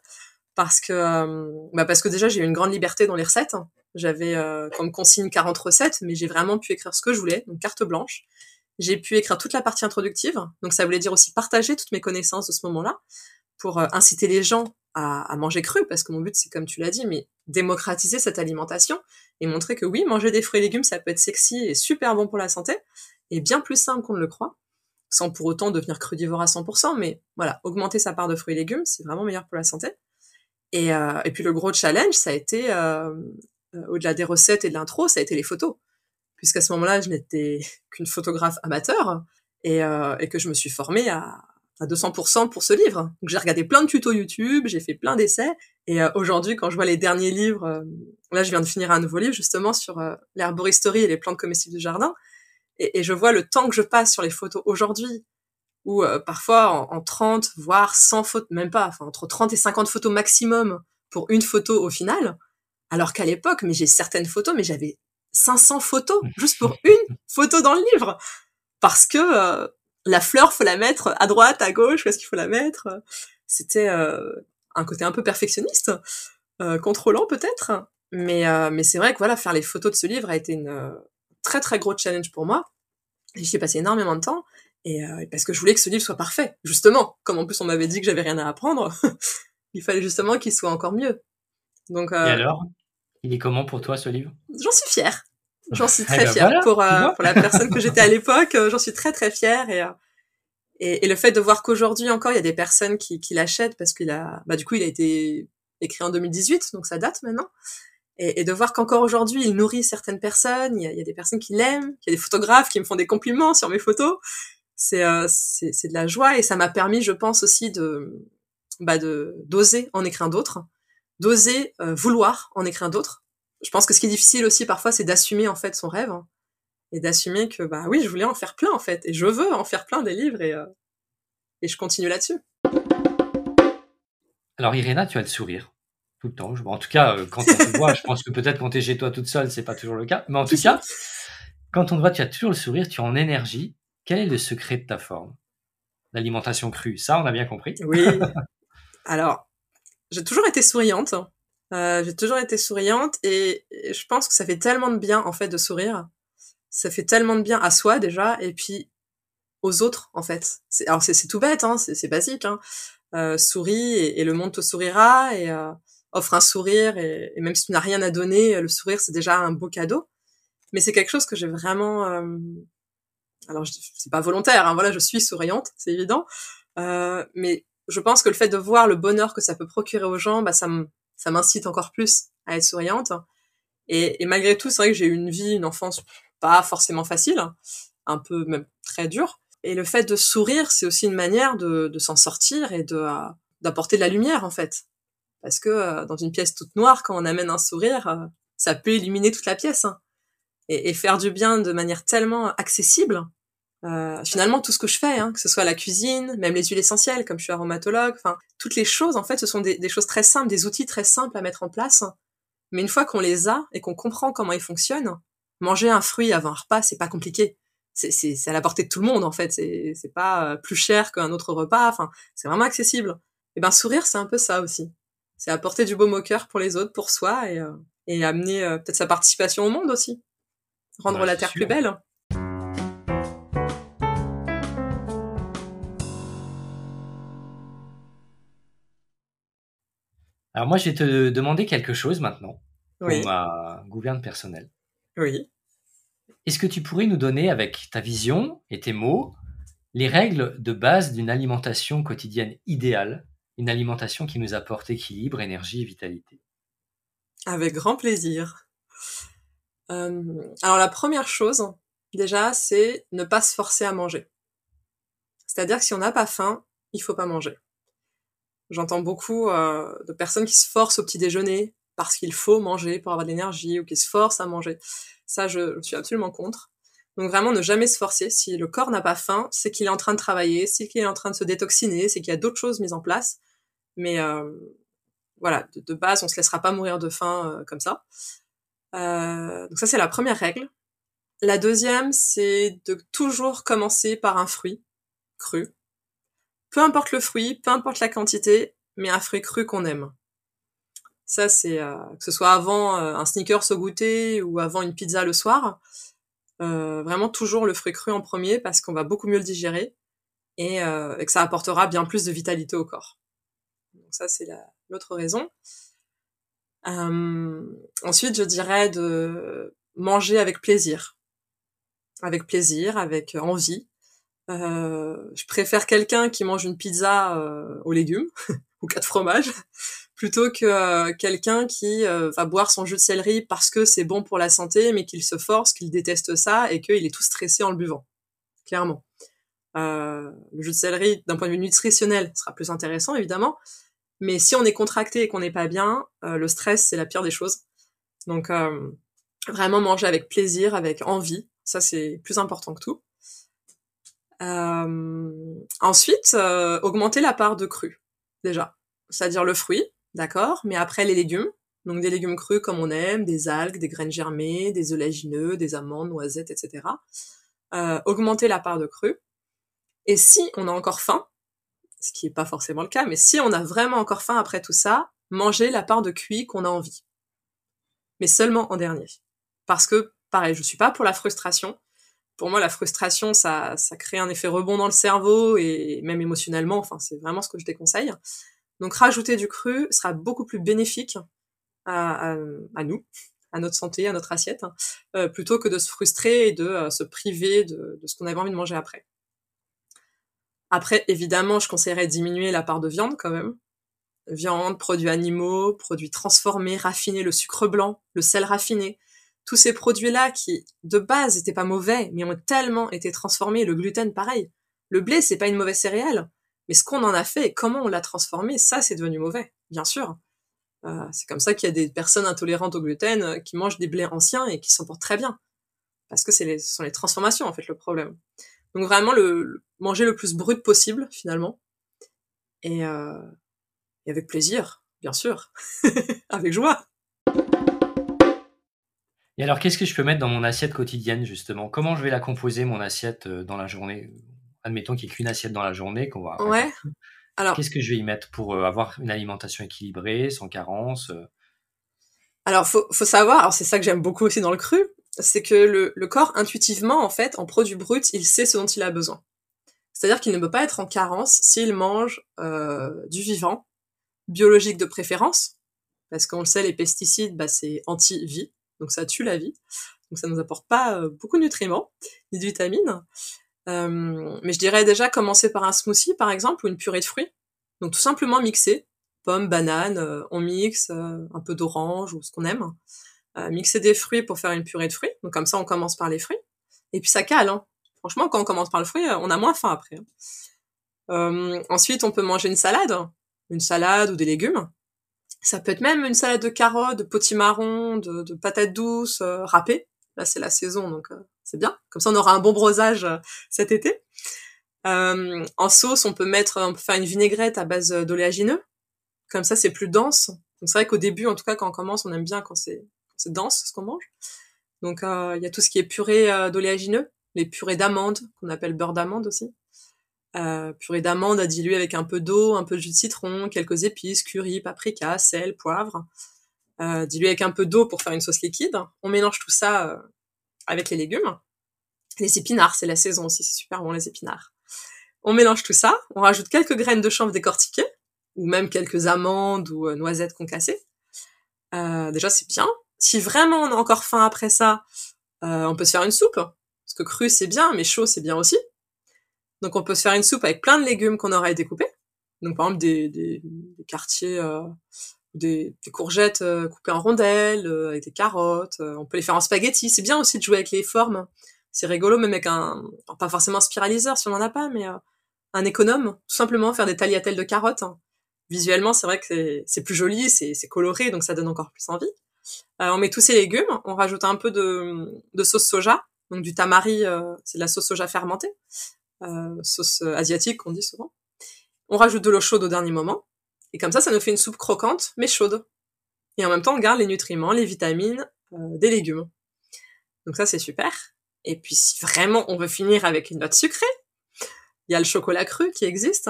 B: parce que bah parce que déjà j'ai eu une grande liberté dans les recettes. J'avais comme consigne 40 recettes, mais j'ai vraiment pu écrire ce que je voulais, donc carte blanche. J'ai pu écrire toute la partie introductive, donc ça voulait dire aussi partager toutes mes connaissances de ce moment-là pour inciter les gens à, manger cru, parce que mon but, c'est comme tu l'as dit, mais démocratiser cette alimentation et montrer que oui, manger des fruits et légumes, ça peut être sexy et super bon pour la santé, et bien plus simple qu'on ne le croit, sans pour autant devenir crudivore à 100%, mais voilà, augmenter sa part de fruits et légumes, c'est vraiment meilleur pour la santé. Et, euh, puis le gros challenge, ça a été, euh, euh, au-delà des recettes et de l'intro, ça a été les photos. Puisqu'à ce moment-là, je n'étais qu'une photographe amateur et, et que je me suis formée à, à 200% pour ce livre. Donc j'ai regardé plein de tutos YouTube, j'ai fait plein d'essais. Et euh, aujourd'hui, quand je vois les derniers livres, euh, là je viens de finir un nouveau livre justement sur euh, l'herboristerie et les plantes comestibles du jardin. Et, je vois le temps que je passe sur les photos aujourd'hui, où euh, parfois en, en, 30, voire 100 photos, même pas, entre 30 et 50 photos maximum pour une photo au final. Alors qu'à l'époque, mais j'ai certaines photos, mais j'avais 500 photos juste pour une photo dans le livre. Parce que la fleur, faut la mettre à droite, à gauche, où est-ce qu'il faut la mettre? C'était euh, un côté un peu perfectionniste, euh, contrôlant peut-être, mais euh, mais c'est vrai que voilà, faire les photos de ce livre a été une très très gros challenge pour moi. J'y ai passé énormément de temps et parce que je voulais que ce livre soit parfait, justement. Comme en plus on m'avait dit que j'avais rien à apprendre, il fallait justement qu'il soit encore mieux. Donc.
A: et alors, il est comment pour toi ce livre?
B: J'en suis fière. J'en suis très eh ben fière pour, euh, pour la personne que j'étais à l'époque. Euh, j'en suis très très fière et, euh, et, et le fait de voir qu'aujourd'hui encore il y a des personnes qui, qui l'achètent parce qu'il a, bah du coup il a été écrit en 2018 donc ça date maintenant. Et, et de voir qu'encore aujourd'hui il nourrit certaines personnes, il y a, il y a des personnes qui l'aiment, il y a des photographes qui me font des compliments sur mes photos. C'est c'est c'est de la joie et ça m'a permis, je pense aussi de bah de d'oser en écrire d'autres, d'oser vouloir en écrire d'autres je pense que ce qui est difficile aussi parfois, c'est d'assumer en fait son rêve hein, et d'assumer que bah oui, je voulais en faire plein en fait et je veux en faire plein des livres et euh, et je continue là-dessus.
A: Alors Irena, tu as le sourire tout le temps. En tout cas, euh, quand on te voit, je pense que peut-être quand tu es chez toi toute seule, c'est pas toujours le cas. Mais en tout cas, quand on te voit, tu as toujours le sourire, tu es en énergie. Quel est le secret de ta forme? L'alimentation crue, ça, on a bien compris.
B: Oui. Alors, j'ai toujours été souriante. Euh, j'ai toujours été souriante et, je pense que ça fait tellement de bien en fait de sourire. Ça fait tellement de bien à soi déjà et puis aux autres en fait. Alors c'est tout bête, hein, c'est basique. Hein. Euh, souris et, le monde te sourira et euh, offre un sourire et, même si tu n'as rien à donner, le sourire c'est déjà un beau cadeau. Mais c'est quelque chose que j'ai vraiment. Euh, alors c'est pas volontaire, hein, voilà, je suis souriante, c'est évident. Euh, mais je pense que le fait de voir le bonheur que ça peut procurer aux gens, bah ça m'incite encore plus à être souriante. Et, malgré tout, c'est vrai que j'ai eu une vie, une enfance pas forcément facile, un peu même très dure. Et le fait de sourire, c'est aussi une manière de, s'en sortir et d'apporter de la lumière en fait. Parce que euh, dans une pièce toute noire, quand on amène un sourire, euh, ça peut illuminer toute la pièce hein. et, faire du bien de manière tellement accessible euh, finalement tout ce que je fais, hein, que ce soit la cuisine, même les huiles essentielles, comme je suis aromatologue, enfin toutes les choses en fait, ce sont des, des, choses très simples, des outils très simples à mettre en place. Mais une fois qu'on les a et qu'on comprend comment ils fonctionnent, manger un fruit avant un repas, c'est pas compliqué. C'est à la portée de tout le monde en fait. C'est pas euh, plus cher qu'un autre repas. Enfin, c'est vraiment accessible. Et ben sourire, c'est un peu ça aussi. C'est apporter du baume au cœur pour les autres, pour soi et, euh, et amener euh, peut-être sa participation au monde aussi. Rendre la terre plus belle.
A: Alors moi, je vais te demander quelque chose maintenant pour ma gouverne personnelle.
B: Oui.
A: Est-ce que tu pourrais nous donner, avec ta vision et tes mots, les règles de base d'une alimentation quotidienne idéale, une alimentation qui nous apporte équilibre, énergie et vitalité?
B: Avec grand plaisir. Euh, alors la première chose, déjà, c'est ne pas se forcer à manger. C'est-à-dire que si on n'a pas faim, il faut pas manger. J'entends beaucoup euh, de personnes qui se forcent au petit déjeuner parce qu'il faut manger pour avoir de l'énergie ou qui se forcent à manger. Ça, je, suis absolument contre. Donc vraiment, ne jamais se forcer. Si le corps n'a pas faim, c'est qu'il est en train de travailler, c'est qu'il est en train de se détoxiner, c'est qu'il y a d'autres choses mises en place. Mais euh, voilà, de, base, on se laissera pas mourir de faim euh, comme ça. donc ça, c'est la première règle. La deuxième, c'est de toujours commencer par un fruit cru. Peu importe le fruit, peu importe la quantité, mais un fruit cru qu'on aime. Ça, c'est euh, que ce soit avant euh, un sneakers au goûter ou avant une pizza le soir, euh, vraiment toujours le fruit cru en premier parce qu'on va beaucoup mieux le digérer et, et que ça apportera bien plus de vitalité au corps. Donc ça, c'est l'autre raison. ensuite, je dirais de manger avec plaisir, avec plaisir, avec envie. Euh, je préfère quelqu'un qui mange une pizza euh, aux légumes ou quatre fromages plutôt que euh, quelqu'un qui va boire son jus de céleri parce que c'est bon pour la santé, mais qu'il se force, qu'il déteste ça et qu'il est tout stressé en le buvant. Clairement. le jus de céleri, d'un point de vue nutritionnel, sera plus intéressant évidemment, mais si on est contracté et qu'on n'est pas bien, le stress c'est la pire des choses. Donc vraiment manger avec plaisir, avec envie, ça c'est plus important que tout. Euh, ensuite, euh, augmenter la part de cru, déjà. C'est-à-dire le fruit, d'accord, mais après les légumes, donc des légumes crus comme on aime, des algues, des graines germées, des oléagineux, des amandes, noisettes, etc. Euh, augmenter la part de cru. Et si on a encore faim, ce qui n'est pas forcément le cas, mais si on a vraiment encore faim après tout ça, manger la part de cuit qu'on a envie. Mais seulement en dernier. Parce que, pareil, je suis pas pour la frustration pour moi, la frustration, ça, crée un effet rebond dans le cerveau et même émotionnellement. Enfin, c'est vraiment ce que je déconseille. Donc, rajouter du cru sera beaucoup plus bénéfique à, nous, à notre santé, à notre assiette, hein, euh, plutôt que de se frustrer et de euh, se priver de, ce qu'on avait envie de manger après. Après, évidemment, je conseillerais diminuer la part de viande quand même. Viande, produits animaux, produits transformés, raffinés, le sucre blanc, le sel raffiné, tous ces produits-là qui, de base, étaient pas mauvais, mais ont tellement été transformés, le gluten, pareil. Le blé, c'est pas une mauvaise céréale. Mais ce qu'on en a fait comment on l'a transformé, ça, c'est devenu mauvais, bien sûr. Euh, c'est comme ça qu'il y a des personnes intolérantes au gluten euh, qui mangent des blés anciens et qui s'en portent très bien. Parce que c'est ce sont les transformations, en fait, le problème. Donc vraiment, le, manger le plus brut possible, finalement. Et, euh, et avec plaisir, bien sûr. avec joie.
A: Et alors, qu'est-ce que je peux mettre dans mon assiette quotidienne, justement? Comment je vais la composer, mon assiette, euh, dans la journée? Admettons qu'il n'y ait qu'une assiette dans la journée, qu'on va...
B: Ouais.
A: Alors... Qu'est-ce que je vais y mettre pour euh, avoir une alimentation équilibrée, sans carence euh?
B: Alors, faut, faut savoir, alors c'est ça que j'aime beaucoup aussi dans le cru, c'est que le, le, corps, intuitivement, en fait, en produit brut, il sait ce dont il a besoin. C'est-à-dire qu'il ne peut pas être en carence s'il mange du vivant, biologique de préférence, parce qu'on le sait, les pesticides, bah, c'est anti-vie donc ça tue la vie. Donc ça nous apporte pas euh, beaucoup de nutriments ni de vitamines. Euh, mais je dirais déjà commencer par un smoothie par exemple ou une purée de fruits. Donc tout simplement mixer pommes, bananes, euh, on mixe un peu d'orange ou ce qu'on aime. mixer des fruits pour faire une purée de fruits. Donc comme ça on commence par les fruits. Et puis ça cale. Hein. Franchement quand on commence par le fruit, on a moins faim après. Hein. ensuite on peut manger une salade, une salade ou des légumes. Ça peut être même une salade de carottes, de potimarron, de, de patates douces euh, râpées. Là, c'est la saison, donc euh, c'est bien. Comme ça, on aura un bon brosage euh, cet été. En sauce, on peut mettre, on faire une vinaigrette à base d'oléagineux. Comme ça, c'est plus dense. Donc c'est vrai qu'au début, en tout cas, quand on commence, on aime bien quand c'est dense ce qu'on mange. Donc il y a tout ce qui est purée d'oléagineux, les purées d'amandes qu'on appelle beurre d'amande aussi. Euh, purée d'amandes à diluer avec un peu d'eau, un peu de jus de citron, quelques épices, curry, paprika, sel, poivre. Euh, avec un peu d'eau pour faire une sauce liquide. On mélange tout ça euh, avec les légumes. Les épinards, c'est la saison aussi, c'est super bon les épinards. On mélange tout ça, on rajoute quelques graines de chanvre décortiquées, ou même quelques amandes ou noisettes concassées. déjà, c'est bien. Si vraiment on a encore faim après ça, on peut se faire une soupe. Parce que cru, c'est bien, mais chaud, c'est bien aussi. Donc on peut se faire une soupe avec plein de légumes qu'on aurait découpés. Donc par exemple des, des, des quartiers, euh, des, des, courgettes euh, coupées en rondelles, euh, avec des carottes. on peut les faire en spaghetti. C'est bien aussi de jouer avec les formes. C'est rigolo même avec un, pas forcément un spiraliseur si on en a pas, mais un économe. Tout simplement faire des tagliatelles de carottes. Visuellement, c'est vrai que c'est plus joli, c'est coloré, donc ça donne encore plus envie. on met tous ces légumes, on rajoute un peu de, de sauce soja, donc du tamari, c'est de la sauce soja fermentée, sauce asiatique on dit souvent. On rajoute de l'eau chaude au dernier moment. Et comme ça, ça nous fait une soupe croquante, mais chaude. Et en même temps, on garde les nutriments, les vitamines euh, des légumes. Donc ça, c'est super. Et puis, si vraiment on veut finir avec une note sucrée, il y a le chocolat cru qui existe,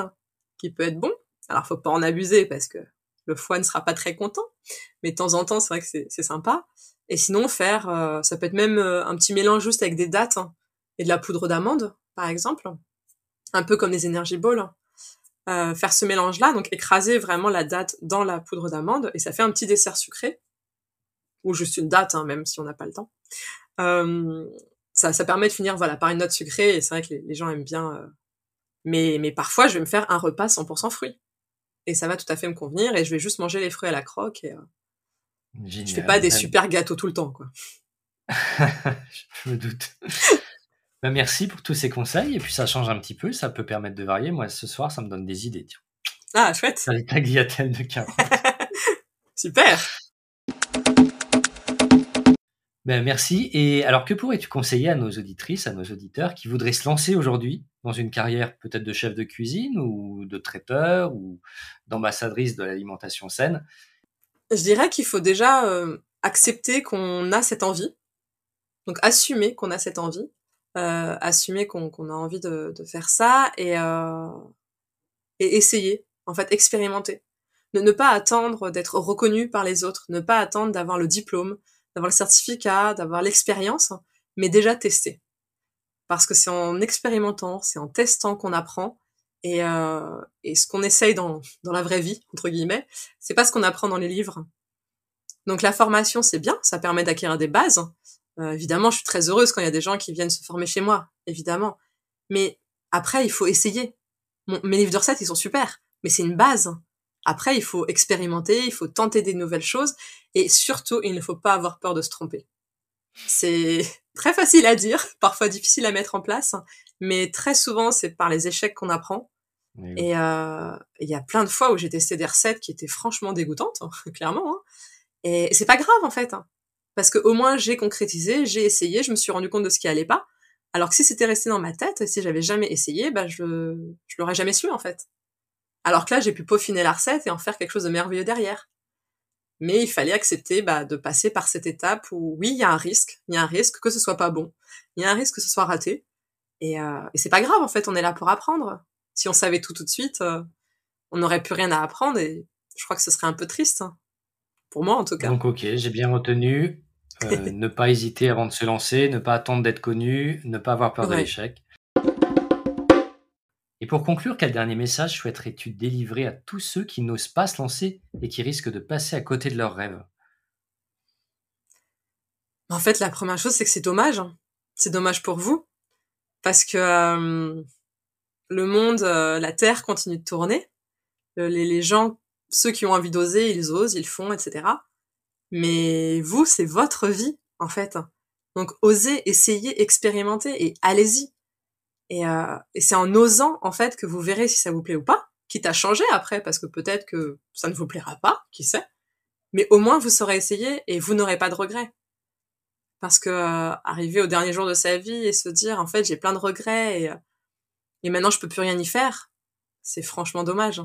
B: qui peut être bon. Alors, faut pas en abuser parce que le foie ne sera pas très content. Mais de temps en temps, c'est vrai que c'est sympa. Et sinon, faire, euh, ça peut être même euh, un petit mélange juste avec des dattes hein, et de la poudre d'amande, par exemple. Un peu comme les Energy Balls. Euh, faire ce mélange-là, donc écraser vraiment la date dans la poudre d'amande, et ça fait un petit dessert sucré, ou juste une date, hein, même si on n'a pas le temps. Euh, ça, ça permet de finir voilà par une note sucrée, et c'est vrai que les, gens aiment bien. Euh, mais, mais parfois, je vais me faire un repas 100% fruits. Et ça va tout à fait me convenir, et je vais juste manger les fruits à la croque, et je fais pas des super gâteaux tout le temps, quoi.
A: je me doute. Bah, merci pour tous ces conseils. Et puis ça change un petit peu, ça peut permettre de varier. Moi, ce soir, ça me donne des idées. Tiens.
B: Ah, chouette.
A: Ça les tagliatelles de carottes.
B: Super.
A: Ben, merci. Et alors, que pourrais-tu conseiller à nos auditrices, à nos auditeurs qui voudraient se lancer aujourd'hui dans une carrière peut-être de chef de cuisine ou de traiteur ou d'ambassadrice de l'alimentation saine?
B: Je dirais qu'il faut déjà euh, accepter qu'on a cette envie. Donc, assumer qu'on a cette envie assumer qu'on a envie de, faire ça et, euh, et essayer, en fait, expérimenter. Ne, ne pas attendre d'être reconnu par les autres, ne pas attendre d'avoir le diplôme, d'avoir le certificat, d'avoir l'expérience, mais déjà tester. Parce que c'est en expérimentant, c'est en testant qu'on apprend. Et, euh, ce qu'on essaye dans, dans la vraie vie, entre guillemets, c'est pas ce qu'on apprend dans les livres. Donc la formation, c'est bien, ça permet d'acquérir des bases, euh, évidemment, je suis très heureuse quand il y a des gens qui viennent se former chez moi, évidemment. Mais après, il faut essayer. mes livres de recettes, ils sont super, mais c'est une base. Après, il faut expérimenter, il faut tenter des nouvelles choses, et surtout, il ne faut pas avoir peur de se tromper. C'est très facile à dire, parfois difficile à mettre en place, mais très souvent, c'est par les échecs qu'on apprend. Et euh, il y a plein de fois où j'ai testé des recettes qui étaient franchement dégoûtantes, clairement. Hein. Et c'est pas grave en fait. Hein parce que au moins j'ai concrétisé, j'ai essayé, je me suis rendu compte de ce qui allait pas. Alors que si c'était resté dans ma tête, si j'avais jamais essayé, bah je je l'aurais jamais su en fait. Alors que là, j'ai pu peaufiner la recette et en faire quelque chose de merveilleux derrière. Mais il fallait accepter bah, de passer par cette étape où oui, il y a un risque, il y a un risque que ce soit pas bon, il y a un risque que ce soit raté. Et, euh, et c'est pas grave en fait, on est là pour apprendre. Si on savait tout tout de suite, euh, on n'aurait plus rien à apprendre et je crois que ce serait un peu triste. Hein. Pour moi en tout cas.
A: Donc ok, j'ai bien retenu. Euh, ne pas hésiter avant de se lancer, ne pas attendre d'être connu, ne pas avoir peur de l'échec. Et pour conclure, quel dernier message souhaiterais-tu délivrer à tous ceux qui n'osent pas se lancer et qui risquent de passer à côté de leurs rêves?
B: En fait, la première chose, c'est que c'est dommage. Hein. C'est dommage pour vous. Parce que euh, le monde, euh, la Terre continue de tourner. les, les gens, ceux qui ont envie d'oser, ils osent, ils font, etc. Mais vous, c'est votre vie, en fait. Donc, osez, essayez, expérimentez et allez-y. Et, euh, et c'est en osant, en fait, que vous verrez si ça vous plaît ou pas, quitte à changer après, parce que peut-être que ça ne vous plaira pas, qui sait. Mais au moins, vous saurez essayer et vous n'aurez pas de regrets. Parce que euh, arriver au dernier jour de sa vie et se dire, en fait, j'ai plein de regrets et, euh, et maintenant je peux plus rien y faire, c'est franchement dommage.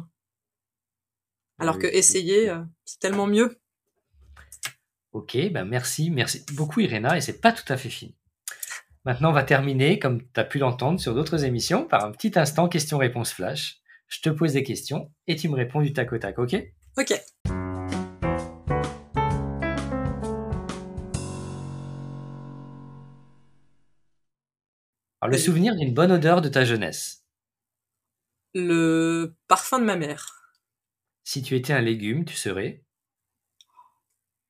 B: Alors que essayer, euh, c'est tellement mieux.
A: Ok, ben merci, merci beaucoup Irena, et c'est pas tout à fait fini. Maintenant, on va terminer, comme tu as pu l'entendre sur d'autres émissions, par un petit instant question-réponse flash. Je te pose des questions et tu me réponds du tac au tac, ok?
B: Ok.
A: Alors, le souvenir d'une bonne odeur de ta jeunesse?
B: Le parfum de ma mère.
A: Si tu étais un légume, tu serais?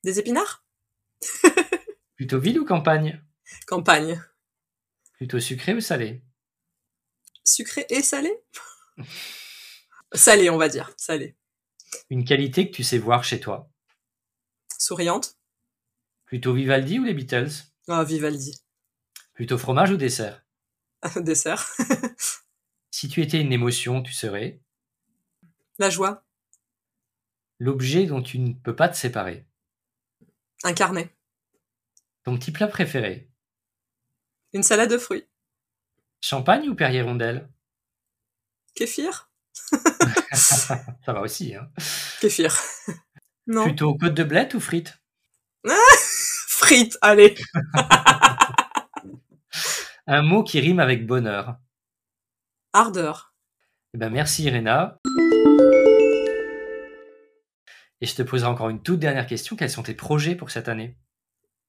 B: Des épinards?
A: Plutôt ville ou campagne?
B: Campagne.
A: Plutôt sucré ou salé?
B: Sucré et salé? Salé, on va dire. Salé.
A: Une qualité que tu sais voir chez toi?
B: Souriante
A: Plutôt Vivaldi ou les Beatles?
B: Ah, Vivaldi.
A: Plutôt fromage ou dessert?
B: Dessert.
A: Si tu étais une émotion, tu serais?
B: La joie.
A: l'objet dont tu ne peux pas te séparer.
B: Un carnet.
A: Ton petit plat préféré?
B: Une salade de fruits.
A: Champagne ou Perrier Rondelle
B: Kéfir
A: Ça va aussi. Hein.
B: Kéfir. Non.
A: Plutôt côte de blette ou frites?
B: Frites, allez.
A: Un mot qui rime avec bonheur.
B: Ardeur.
A: Eh ben merci Irena. Et je te poserai encore une toute dernière question. Quels sont tes projets pour cette année?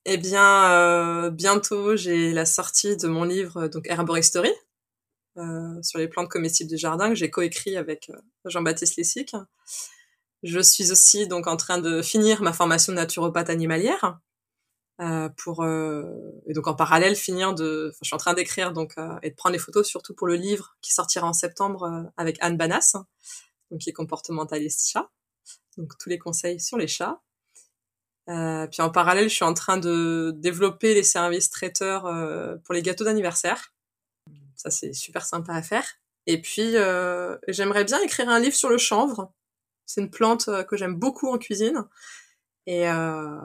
B: Eh bien, euh, bientôt, j'ai la sortie de mon livre, donc Herboristerie, euh, sur les plantes comestibles du jardin, que j'ai coécrit avec euh, Jean-Baptiste Lessic. Je suis aussi donc en train de finir ma formation de naturopathe animalière. euh, pour euh, et donc en parallèle finir de je suis en train d'écrire donc euh, et de prendre les photos surtout pour le livre qui sortira en septembre euh, avec Anne Banas donc qui est comportementaliste chat donc tous les conseils sur les chats euh, puis en parallèle, je suis en train de développer les services traiteurs euh, pour les gâteaux d'anniversaire. Ça, c'est super sympa à faire. Et puis, euh, j'aimerais bien écrire un livre sur le chanvre. C'est une plante euh, que j'aime beaucoup en cuisine. Et, euh,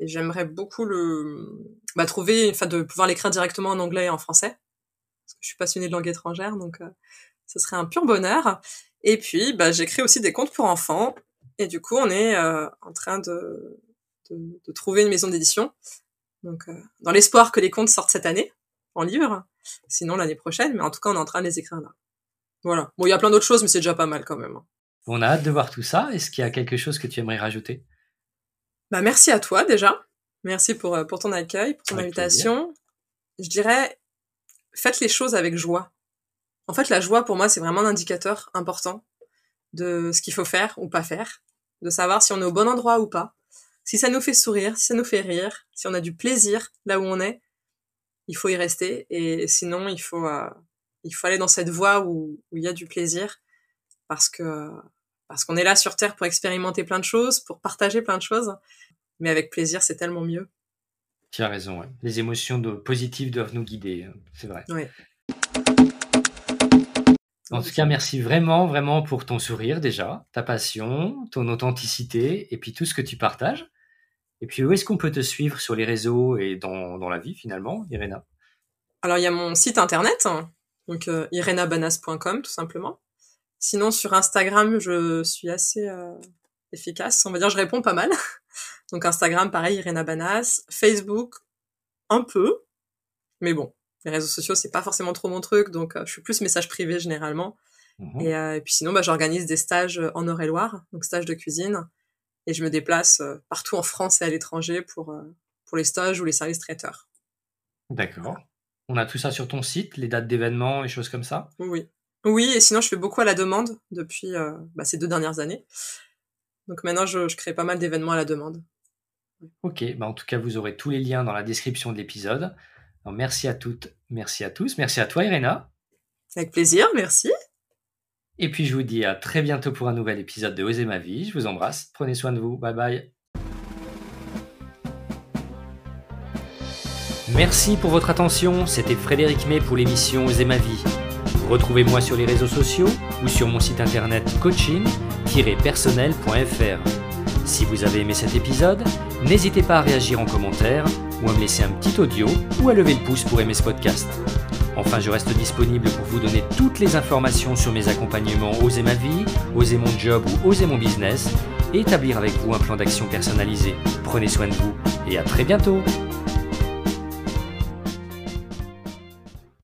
B: et j'aimerais beaucoup le bah, trouver, enfin, de pouvoir l'écrire directement en anglais et en français. Parce que je suis passionnée de langue étrangère, donc euh, ce serait un pur bonheur. Et puis, bah, j'écris aussi des contes pour enfants. Et du coup, on est euh, en train de, de, de trouver une maison d'édition. Donc, euh, dans l'espoir que les contes sortent cette année, en livre, sinon l'année prochaine, mais en tout cas, on est en train de les écrire là. Voilà. Bon, il y a plein d'autres choses, mais c'est déjà pas mal quand même. hein.
A: On a hâte de voir tout ça. Est-ce qu'il y a quelque chose que tu aimerais rajouter?
B: Bah, merci à toi déjà. Merci pour, euh, pour ton accueil, pour ton
A: Avec
B: invitation. Je dirais, faites les choses avec joie. En fait, la joie, pour moi, c'est vraiment un indicateur important de ce qu'il faut faire ou pas faire, de savoir si on est au bon endroit ou pas, si ça nous fait sourire, si ça nous fait rire, si on a du plaisir là où on est, il faut y rester. Et sinon, il faut, euh, il faut aller dans cette voie où, où il y a du plaisir, parce que parce qu'on est là sur Terre pour expérimenter plein de choses, pour partager plein de choses, mais avec plaisir, c'est tellement mieux.
A: Tu as raison. ouais. Les émotions de- positives doivent nous guider. hein. C'est vrai.
B: Ouais.
A: En tout cas, merci vraiment, vraiment pour ton sourire déjà, ta passion, ton authenticité et puis tout ce que tu partages. Et puis, où est-ce qu'on peut te suivre sur les réseaux et dans, dans la vie finalement, Irena?
B: Alors, il y a mon site internet, donc euh, irenabanas.com tout simplement. Sinon, sur Instagram, je suis assez euh, efficace. On va dire, je réponds pas mal. Donc, Instagram, pareil, Irena Banas. Facebook, un peu. Mais bon, les réseaux sociaux, c'est pas forcément trop mon truc. Donc, euh, je suis plus message privé généralement.
A: Mhm.
B: Et, euh, et puis sinon, bah, j'organise des stages en Eure-et-Loire, donc stages de cuisine. Et je me déplace euh, partout en France et à l'étranger pour, euh, pour les stages ou les services traiteurs.
A: D'accord. On a tout ça sur ton site, les dates d'événements, les choses comme ça?
B: Oui, oui. Et sinon, je fais beaucoup à la demande depuis euh, bah, ces deux dernières années. Donc maintenant, je, je crée pas mal d'événements à la demande.
A: Ok, bah en tout cas, vous aurez tous les liens dans la description de l'épisode. Alors, Merci à toutes, merci à tous, merci à toi Irena.
B: Avec plaisir, merci.
A: Et puis je vous dis à très bientôt pour un nouvel épisode de Oser ma vie. Je vous embrasse, prenez soin de vous, bye bye. Merci pour votre attention, c'était Frédéric May pour l'émission Oser ma vie. Retrouvez-moi sur les réseaux sociaux ou sur mon site internet coaching-personnel.fr. Si vous avez aimé cet épisode, n'hésitez pas à réagir en commentaire ou à me laisser un petit audio ou à lever le pouce pour aimer ce podcast. Enfin, je reste disponible pour vous donner toutes les informations sur mes accompagnements Oser ma vie, Oser mon job ou Oser mon business et établir avec vous un plan d'action personnalisé. Prenez soin de vous et à très bientôt